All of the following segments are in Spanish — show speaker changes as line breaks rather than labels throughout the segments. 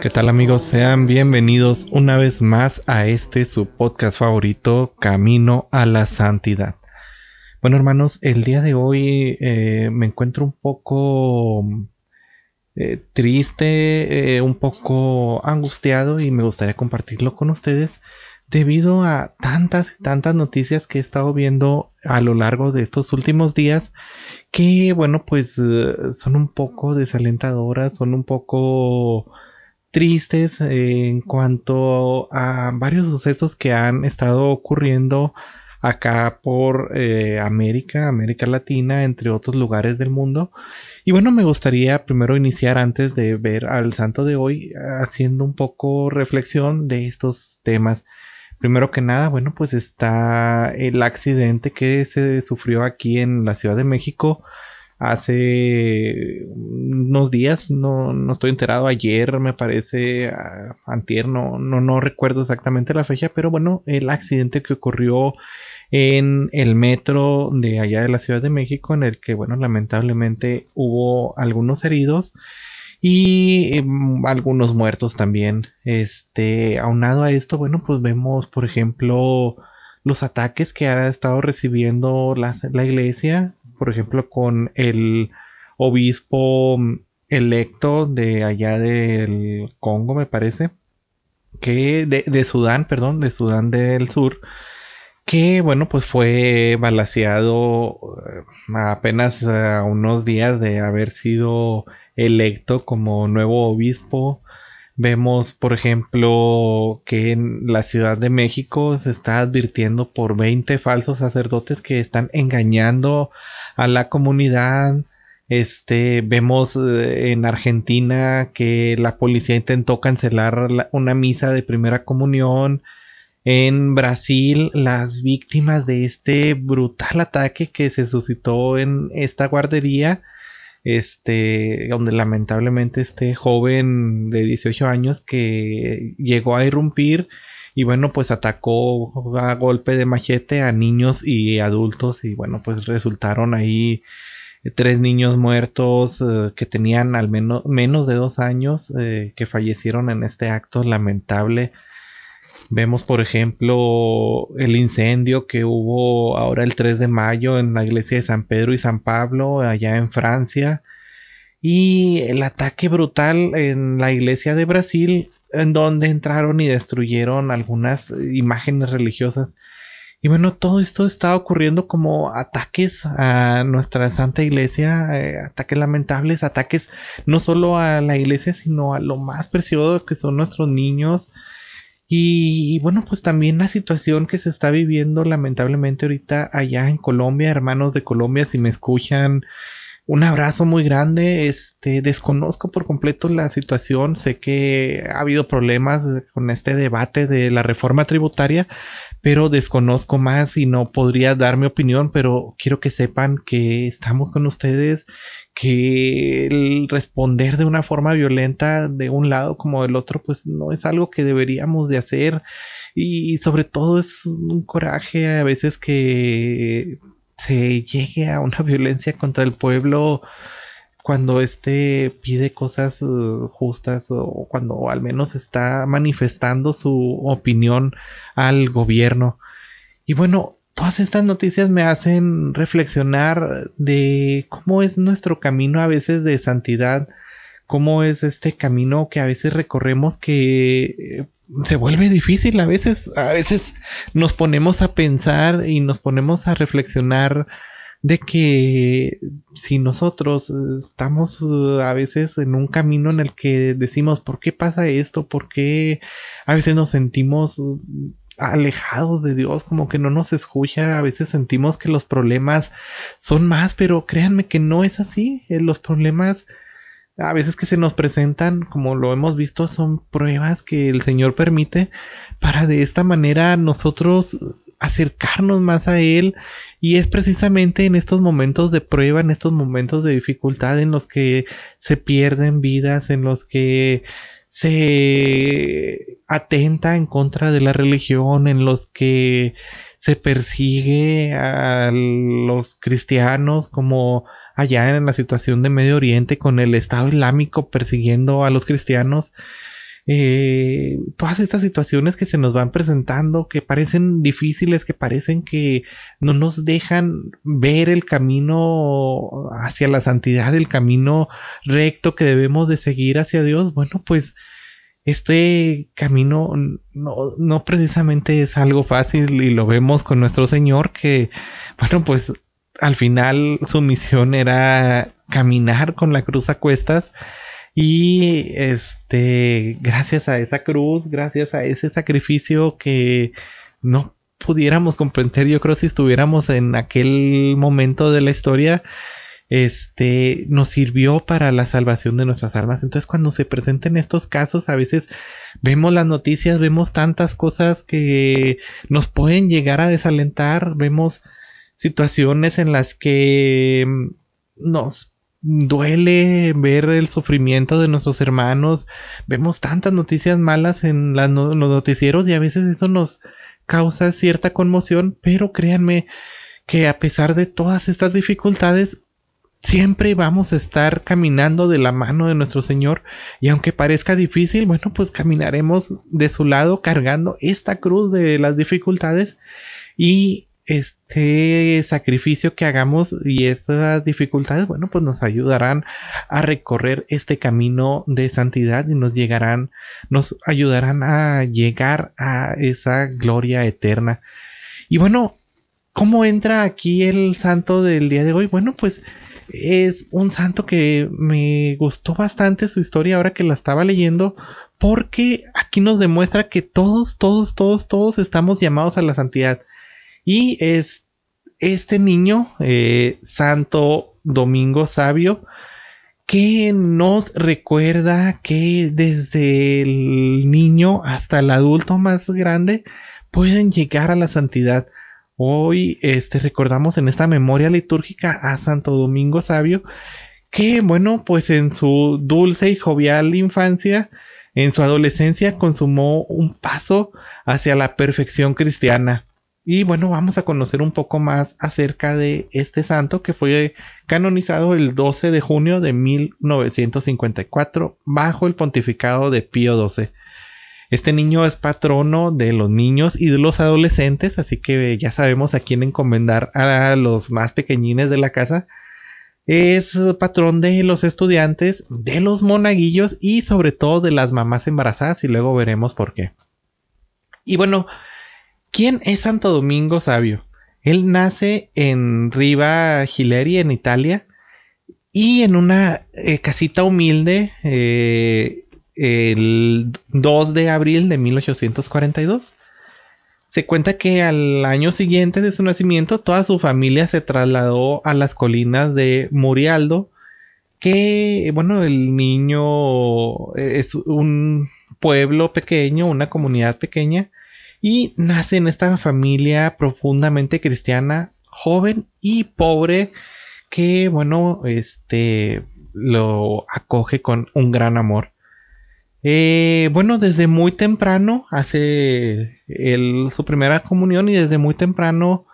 ¿Qué tal amigos? Sean bienvenidos una vez más a este su podcast favorito, Camino a la Santidad. Bueno hermanos, el día de hoy eh, me encuentro un poco eh, triste, eh, un poco angustiado y me gustaría compartirlo con ustedes debido a tantas tantas noticias que he estado viendo a lo largo de estos últimos días que bueno pues son un poco desalentadoras, son un poco tristes en cuanto a varios sucesos que han estado ocurriendo acá por eh, América, América Latina, entre otros lugares del mundo. Y bueno, me gustaría primero iniciar antes de ver al santo de hoy haciendo un poco reflexión de estos temas. Primero que nada, bueno, pues está el accidente que se sufrió aquí en la Ciudad de México hace unos días, no, no estoy enterado, ayer me parece, a, antier, no, no, no recuerdo exactamente la fecha, pero bueno, el accidente que ocurrió en el metro de allá de la Ciudad de México, en el que, bueno, lamentablemente hubo algunos heridos y em, algunos muertos también. Este, aunado a esto, bueno, pues vemos, por ejemplo, los ataques que ha estado recibiendo la, la iglesia, por ejemplo, con el obispo electo de allá del Congo, me parece, que de, Sudán, perdón, de Sudán del Sur, que bueno, pues fue balaseado eh, apenas a unos días de haber sido electo como nuevo obispo. Vemos, por ejemplo, que en la Ciudad de México se está advirtiendo por 20 falsos sacerdotes que están engañando a la comunidad. Este, vemos eh, en Argentina que la policía intentó cancelar una misa de primera comunión. En Brasil, las víctimas de este brutal ataque que se suscitó en esta guardería, este, donde lamentablemente este joven de 18 años que llegó a irrumpir y bueno, pues atacó a golpe de machete a niños y adultos y bueno, pues resultaron ahí tres niños muertos eh, que tenían al menos menos de dos años eh, que fallecieron en este acto lamentable Vemos, por ejemplo, el incendio que hubo ahora el 3 de mayo en la iglesia de San Pedro y San Pablo, allá en Francia. Y el ataque brutal en la iglesia de Brasil, en donde entraron y destruyeron algunas imágenes religiosas. Y bueno, todo esto está ocurriendo como ataques a nuestra santa iglesia, eh, ataques lamentables, ataques no solo a la iglesia, sino a lo más precioso que son nuestros niños, y, bueno, pues también la situación que se está viviendo lamentablemente ahorita allá en Colombia, hermanos de Colombia, si me escuchan, un abrazo muy grande. Este, desconozco por completo la situación. Sé que ha habido problemas con este debate de la reforma tributaria, pero desconozco más y no podría dar mi opinión, pero quiero que sepan que estamos con ustedes, que el responder de una forma violenta de un lado como del otro, pues no es algo que deberíamos de hacer y sobre todo es un coraje a veces que se llegue a una violencia contra el pueblo cuando éste pide cosas uh, justas o cuando al menos está manifestando su opinión al gobierno. Y bueno, todas estas noticias me hacen reflexionar de cómo es nuestro camino a veces de santidad, cómo es este camino que a veces recorremos que eh, se vuelve difícil a veces, a veces nos ponemos a pensar y nos ponemos a reflexionar de que si nosotros estamos uh, a veces en un camino en el que decimos, ¿por qué pasa esto? ¿Por qué a veces nos sentimos uh, alejados de Dios, como que no nos escucha, a veces sentimos que los problemas son más, pero créanme que no es así, eh, los problemas a veces que se nos presentan, como lo hemos visto, son pruebas que el Señor permite para de esta manera nosotros acercarnos más a Él. Y es precisamente en estos momentos de prueba, en estos momentos de dificultad en los que se pierden vidas, en los que se atenta en contra de la religión, en los que se persigue a los cristianos como allá en la situación de Medio Oriente con el Estado Islámico persiguiendo a los cristianos. Eh, todas estas situaciones que se nos van presentando, que parecen difíciles, que parecen que no nos dejan ver el camino hacia la santidad, el camino recto que debemos de seguir hacia Dios, bueno, pues este camino no, no precisamente es algo fácil y lo vemos con nuestro Señor que, bueno, pues al final su misión era caminar con la cruz a cuestas y este, gracias a esa cruz, gracias a ese sacrificio que no pudiéramos comprender, yo creo si estuviéramos en aquel momento de la historia, este, nos sirvió para la salvación de nuestras almas. Entonces, cuando se presenten estos casos, a veces vemos las noticias, vemos tantas cosas que nos pueden llegar a desalentar, vemos situaciones en las que mm, nos duele ver el sufrimiento de nuestros hermanos, vemos tantas noticias malas en los noticieros y a veces eso nos causa cierta conmoción, pero créanme que a pesar de todas estas dificultades, siempre vamos a estar caminando de la mano de nuestro Señor. Y aunque parezca difícil, bueno, pues caminaremos de su lado cargando esta cruz de las dificultades y este sacrificio que hagamos y estas dificultades, bueno, pues nos ayudarán a recorrer este camino de santidad y nos llegarán, nos ayudarán a llegar a esa gloria eterna. Y bueno, ¿cómo entra aquí el santo del día de hoy? Bueno, pues es un santo que me gustó bastante su historia ahora que la estaba leyendo porque aquí nos demuestra que todos, todos, todos, todos estamos llamados a la santidad. Y es este niño, eh, Santo Domingo Sabio, que nos recuerda que desde el niño hasta el adulto más grande pueden llegar a la santidad. Hoy este, recordamos en esta memoria litúrgica a Santo Domingo Sabio, que bueno, pues en su dulce y jovial infancia, en su adolescencia consumó un paso hacia la perfección cristiana. Y bueno, vamos a conocer un poco más acerca de este santo que fue canonizado el 12 de junio de 1954 bajo el pontificado de Pío XII. Este niño es patrono de los niños y de los adolescentes, así que ya sabemos a quién encomendar a los más pequeñines de la casa. Es patrón de los estudiantes, de los monaguillos y sobre todo de las mamás embarazadas y luego veremos por qué. Y bueno, ¿quién es Santo Domingo Sabio? Él nace en Riva Gileri, en Italia, y en una eh, casita humilde eh, el 2 de abril de 1842. Se cuenta que al año siguiente de su nacimiento toda su familia se trasladó a las colinas de Murialdo, que bueno, el niño es un pueblo pequeño, una comunidad pequeña, y nace en esta familia profundamente cristiana, joven y pobre, que bueno, este lo acoge con un gran amor. Eh, bueno, desde muy temprano hace su primera comunión y desde muy temprano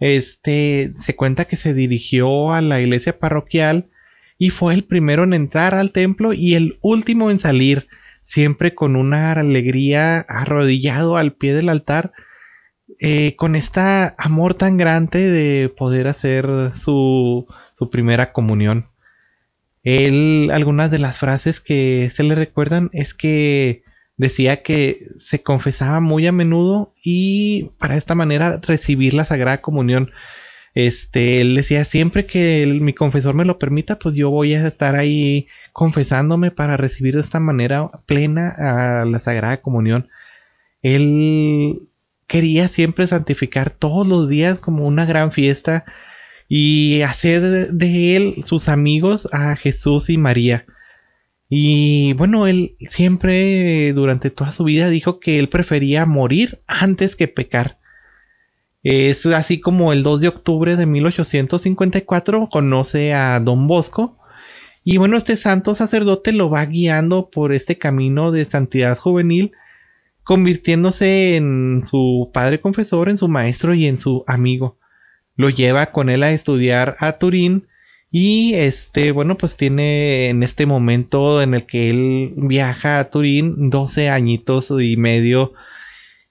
este, se cuenta que se dirigió a la iglesia parroquial y fue el primero en entrar al templo y el último en salir, siempre con una alegría arrodillado al pie del altar, eh, con este amor tan grande de poder hacer su, su primera comunión. Él, algunas de las frases que se le recuerdan es que decía que se confesaba muy a menudo y para esta manera recibir la Sagrada Comunión. Este, él decía siempre que mi confesor me lo permita, pues yo voy a estar ahí confesándome para recibir de esta manera plena a la Sagrada Comunión. Él quería siempre santificar todos los días como una gran fiesta y hacer de él sus amigos a Jesús y María. Y bueno, él siempre durante toda su vida dijo que él prefería morir antes que pecar. Es así como el 2 de octubre de 1854 conoce a Don Bosco. Y bueno, este santo sacerdote lo va guiando por este camino de santidad juvenil, convirtiéndose en su padre confesor, en su maestro y en su amigo. Lo lleva con él a estudiar a Turín y este, bueno, pues tiene en este momento en el que él viaja a Turín 12 añitos y medio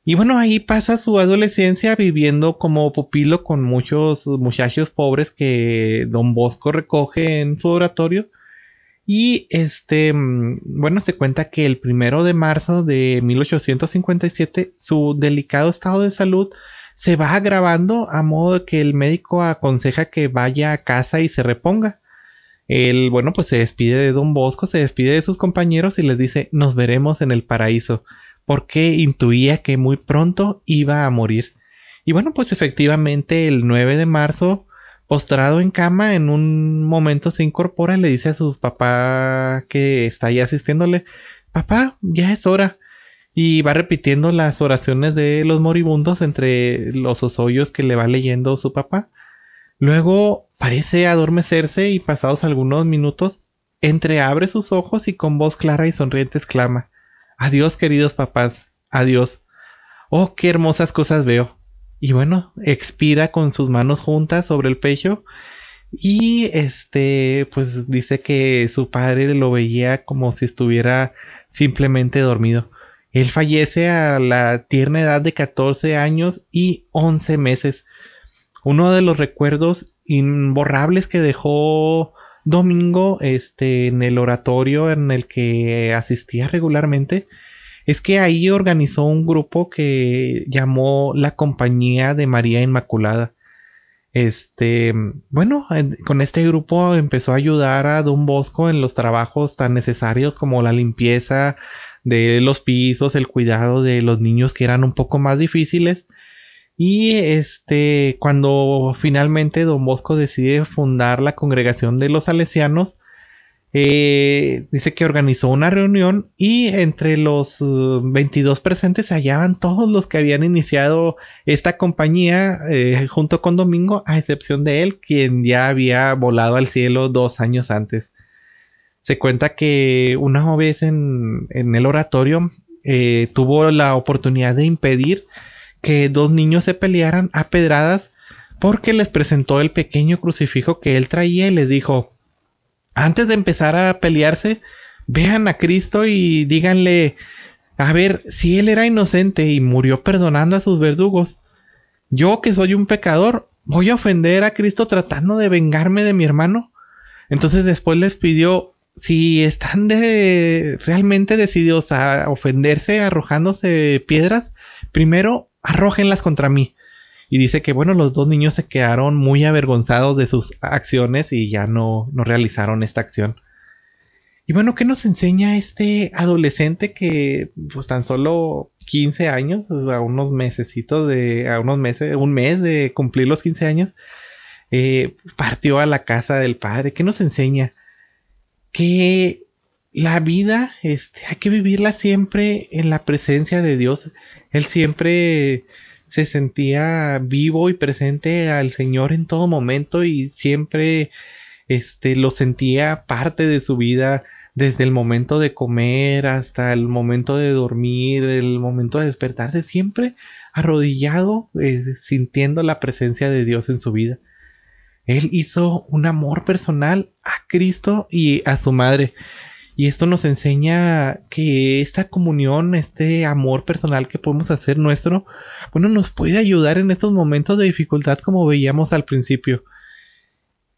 y bueno, ahí pasa su adolescencia viviendo como pupilo con muchos muchachos pobres que Don Bosco recoge en su oratorio. Y este, mm, bueno, se cuenta que el primero de marzo de 1857 su delicado estado de salud se va agravando a modo que el médico aconseja que vaya a casa y se reponga. Él, bueno, pues se despide de Don Bosco, se despide de sus compañeros y les dice, nos veremos en el paraíso porque intuía que muy pronto iba a morir. Y bueno, pues efectivamente el 9 de marzo, postrado en cama, en un momento se incorpora y le dice a su papá que está ahí asistiéndole, papá, ya es hora. Y va repitiendo las oraciones de los moribundos entre los osoyos que le va leyendo su papá. Luego parece adormecerse y pasados algunos minutos entreabre sus ojos y con voz clara y sonriente exclama Adiós, queridos papás. Adiós. Oh, qué hermosas cosas veo. Y bueno, expira con sus manos juntas sobre el pecho. Y este, pues dice que su padre lo veía como si estuviera simplemente dormido. Él fallece a la tierna edad de 14 años y 11 meses. Uno de los recuerdos imborrables que dejó domingo este, en el oratorio en el que asistía regularmente, es que ahí organizó un grupo que llamó la Compañía de María Inmaculada. Este, bueno, con este grupo empezó a ayudar a Don Bosco en los trabajos tan necesarios como la limpieza de los pisos, el cuidado de los niños que eran un poco más difíciles y este, cuando finalmente Don Bosco decide fundar la congregación de los salesianos, eh, dice que organizó una reunión y entre los 22 uh, presentes se hallaban todos los que habían iniciado esta compañía eh, junto con Domingo, a excepción de él, quien ya había volado al cielo dos años antes. Se cuenta que una vez en, el oratorio eh, tuvo la oportunidad de impedir que dos niños se pelearan a pedradas porque les presentó el pequeño crucifijo que él traía y les dijo, antes de empezar a pelearse, vean a Cristo y díganle, a ver, si él era inocente y murió perdonando a sus verdugos, yo que soy un pecador, voy a ofender a Cristo tratando de vengarme de mi hermano. Entonces después les pidió, si están de, realmente decididos a ofenderse arrojándose piedras, primero arrójenlas contra mí. Y dice que, bueno, los dos niños se quedaron muy avergonzados de sus acciones y ya no, no realizaron esta acción. Y bueno, ¿qué nos enseña este adolescente que, pues tan solo 15 años, a unos mesecitos de, a unos meses, un mes de cumplir los 15 años, eh, partió a la casa del padre? ¿Qué nos enseña? Que la vida, este, hay que vivirla siempre en la presencia de Dios. Él siempre se sentía vivo y presente al Señor en todo momento y siempre este lo sentía parte de su vida desde el momento de comer hasta el momento de dormir, el momento de despertarse, siempre arrodillado, eh, sintiendo la presencia de Dios en su vida. Él hizo un amor personal a Cristo y a su madre. Y esto nos enseña que esta comunión, este amor personal que podemos hacer nuestro, bueno, nos puede ayudar en estos momentos de dificultad como veíamos al principio.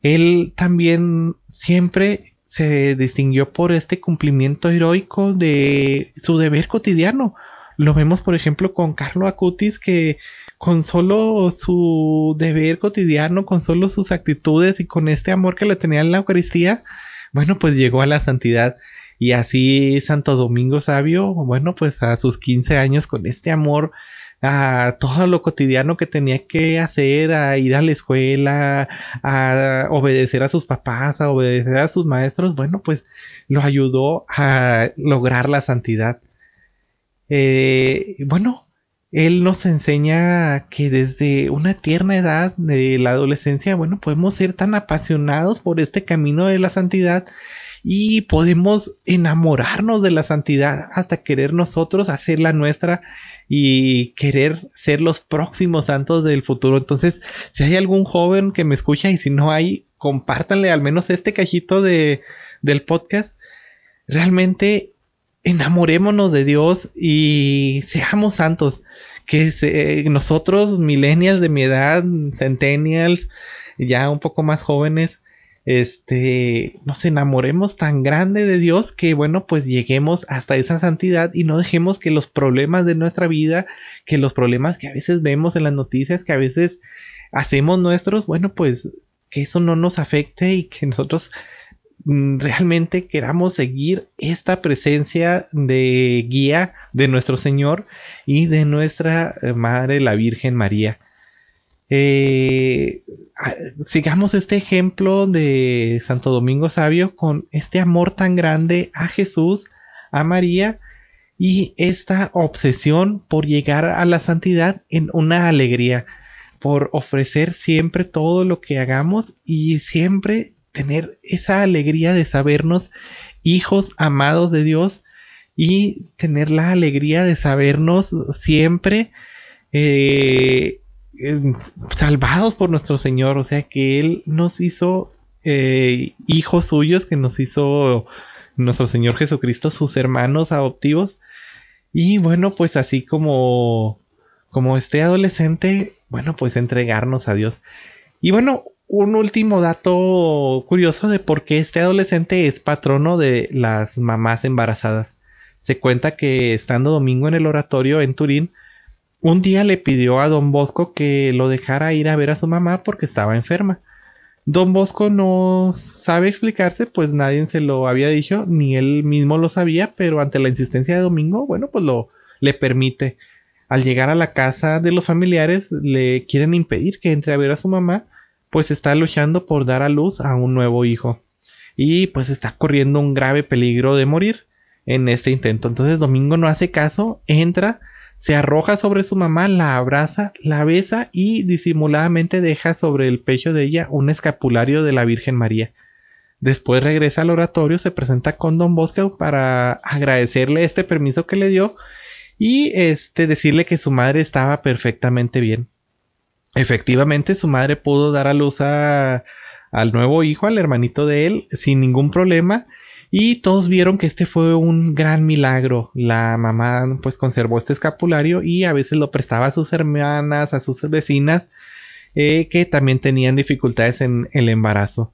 Él también siempre se distinguió por este cumplimiento heroico de su deber cotidiano. Lo vemos, por ejemplo, con Carlo Acutis, que con solo su deber cotidiano, con solo sus actitudes y con este amor que le tenía en la Eucaristía, bueno, pues llegó a la santidad. Y así Santo Domingo Sabio, bueno, pues a sus 15 años con este amor a todo lo cotidiano que tenía que hacer, a ir a la escuela, a obedecer a sus papás, a obedecer a sus maestros, bueno, pues lo ayudó a lograr la santidad. Eh, bueno, él nos enseña que desde una tierna edad de la adolescencia, bueno, podemos ser tan apasionados por este camino de la santidad y podemos enamorarnos de la santidad hasta querer nosotros hacerla nuestra y querer ser los próximos santos del futuro. Entonces, si hay algún joven que me escucha y si no hay, compártanle al menos este cajito de, del podcast. Realmente enamorémonos de Dios y seamos santos. Que nosotros, millennials de mi edad, centennials, ya un poco más jóvenes, este, nos enamoremos tan grande de Dios que, bueno, pues lleguemos hasta esa santidad y no dejemos que los problemas de nuestra vida, que los problemas que a veces vemos en las noticias, que a veces hacemos nuestros, bueno, pues que eso no nos afecte y que nosotros realmente queramos seguir esta presencia de guía de nuestro Señor y de nuestra eh, Madre la Virgen María. Eh, sigamos este ejemplo de Santo Domingo Sabio con este amor tan grande a Jesús, a María y esta obsesión por llegar a la santidad en una alegría, por ofrecer siempre todo lo que hagamos y siempre tener esa alegría de sabernos hijos amados de Dios y tener la alegría de sabernos siempre eh, salvados por nuestro Señor, o sea que Él nos hizo eh, hijos suyos, que nos hizo nuestro Señor Jesucristo, sus hermanos adoptivos. Y bueno, pues así como, como este adolescente, bueno, pues entregarnos a Dios. Y bueno, un último dato curioso de por qué este adolescente es patrono de las mamás embarazadas. Se cuenta que estando domingo en el oratorio en Turín, un día le pidió a don Bosco que lo dejara ir a ver a su mamá porque estaba enferma. Don Bosco no sabe explicarse, pues nadie se lo había dicho, ni él mismo lo sabía, pero ante la insistencia de Domingo, bueno, pues lo le permite. Al llegar a la casa de los familiares, le quieren impedir que entre a ver a su mamá, pues está luchando por dar a luz a un nuevo hijo. Y pues está corriendo un grave peligro de morir en este intento. Entonces Domingo no hace caso, entra, se arroja sobre su mamá, la abraza, la besa y disimuladamente deja sobre el pecho de ella un escapulario de la Virgen María. Después regresa al oratorio, se presenta con Don Bosco para agradecerle este permiso que le dio y este decirle que su madre estaba perfectamente bien. Efectivamente, su madre pudo dar a luz a, al nuevo hijo, al hermanito de él, sin ningún problema y todos vieron que este fue un gran milagro. La mamá pues conservó este escapulario y a veces lo prestaba a sus hermanas, a sus vecinas, eh, que también tenían dificultades en el embarazo.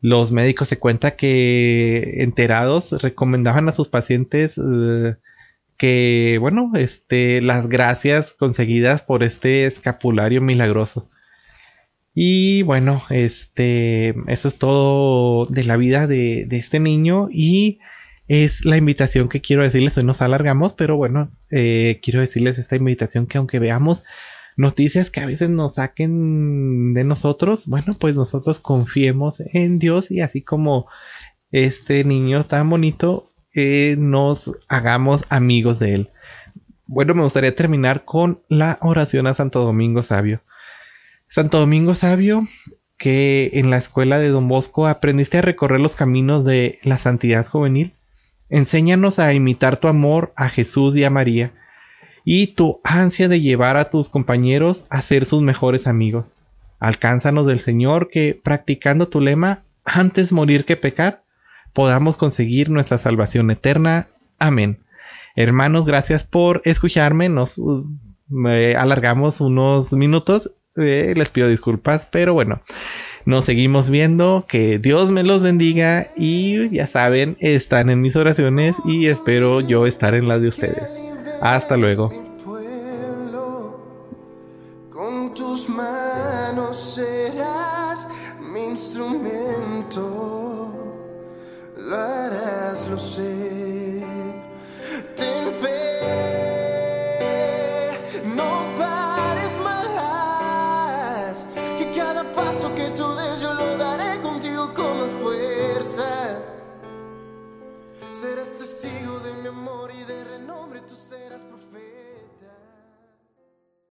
Los médicos se cuenta que enterados recomendaban a sus pacientes eh, que, bueno, este, las gracias conseguidas por este escapulario milagroso. Y bueno, este, eso es todo de la vida de, este niño y es la invitación que quiero decirles. Hoy nos alargamos, pero bueno, eh, quiero decirles esta invitación que aunque veamos noticias que a veces nos saquen de nosotros, bueno, pues nosotros confiemos en Dios y así como este niño tan bonito, eh, nos hagamos amigos de él. Bueno, me gustaría terminar con la oración a Santo Domingo Sabio. Santo Domingo Sabio, que en la escuela de Don Bosco aprendiste a recorrer los caminos de la santidad juvenil, enséñanos a imitar tu amor a Jesús y a María, y tu ansia de llevar a tus compañeros a ser sus mejores amigos. Alcánzanos del Señor que, practicando tu lema, antes morir que pecar, podamos conseguir nuestra salvación eterna. Amén. Hermanos, gracias por escucharme. Nos uh, alargamos unos minutos eh, les pido disculpas, pero bueno, nos seguimos viendo. Que Dios me los bendiga y ya saben, están en mis oraciones y espero yo estar en las de ustedes. Hasta luego.